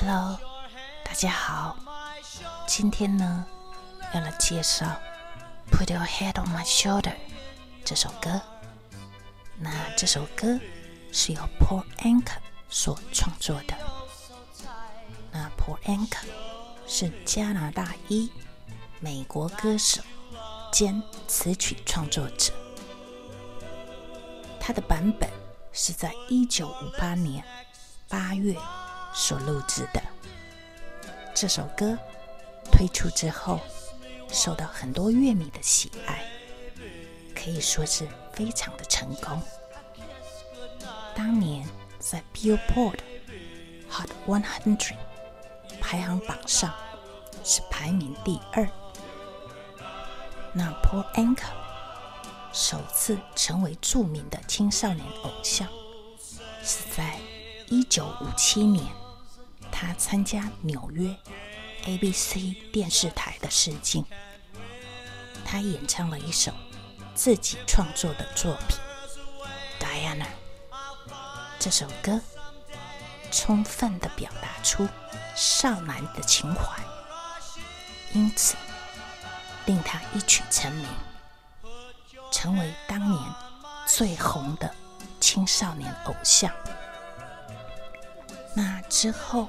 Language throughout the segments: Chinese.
Hello，大家好。今天呢，要来介绍《Put Your Head on My Shoulder》这首歌。那这首歌是由 Paul Anka 所创作的。那 Paul Anka 是加拿大裔美国歌手兼词曲创作者。他的版本是在一九五八年八月所录制的。这首歌推出之后，受到很多乐迷的喜爱，可以说是非常的成功。当年在 Billboard Hot 100排行榜上是排名第二。那 Paul Anka。首次成为著名的青少年偶像，是在一九五七年，他参加纽约 ABC 电视台的试镜，他演唱了一首自己创作的作品《Diana》。这首歌充分的表达出少男的情怀，因此令他一曲成名。成为当年最红的青少年偶像。那之后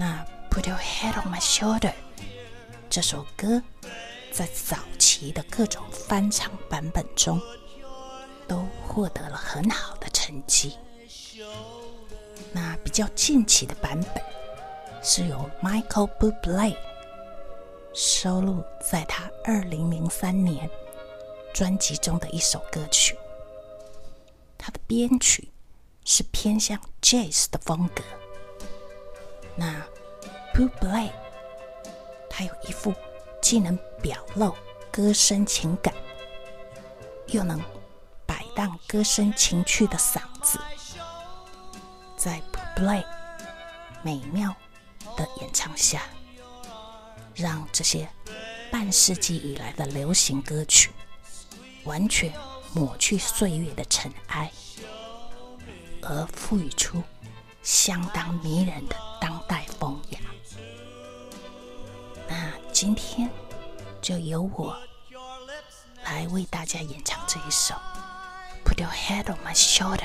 那《Put Your Head on My Shoulder》这首歌，在早期的各种翻唱版本中，都获得了很好的成绩。那比较近期的版本，是由 Michael Bublé 收录在他二零零三年。专辑中的一首歌曲，它的编曲是偏向 jazz 的风格。那 Bublé 他有一副既能表露歌声情感，又能摆荡歌声情趣的嗓子，在 Bublé 美妙的演唱下，让这些半世纪以来的流行歌曲。完全抹去岁月的尘埃，而赋予出相当迷人的当代风雅。那今天就由我来为大家演唱这一首《Put Your Head on My Shoulder》。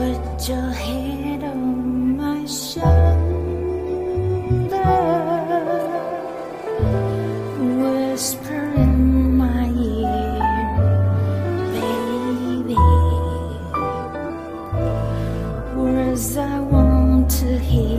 Head on my shoulder, whisper in my ear, baby, words I want to hear.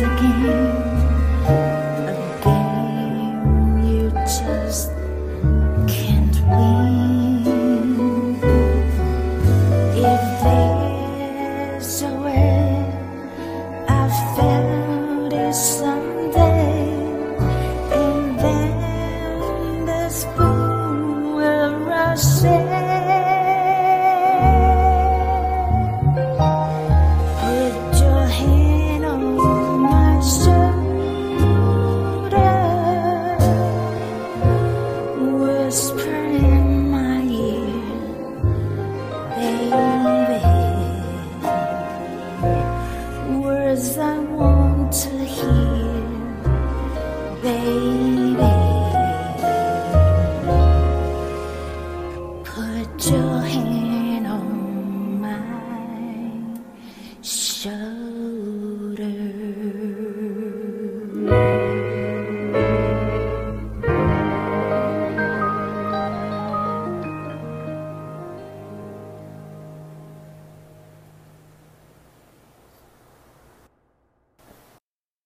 again. to hear.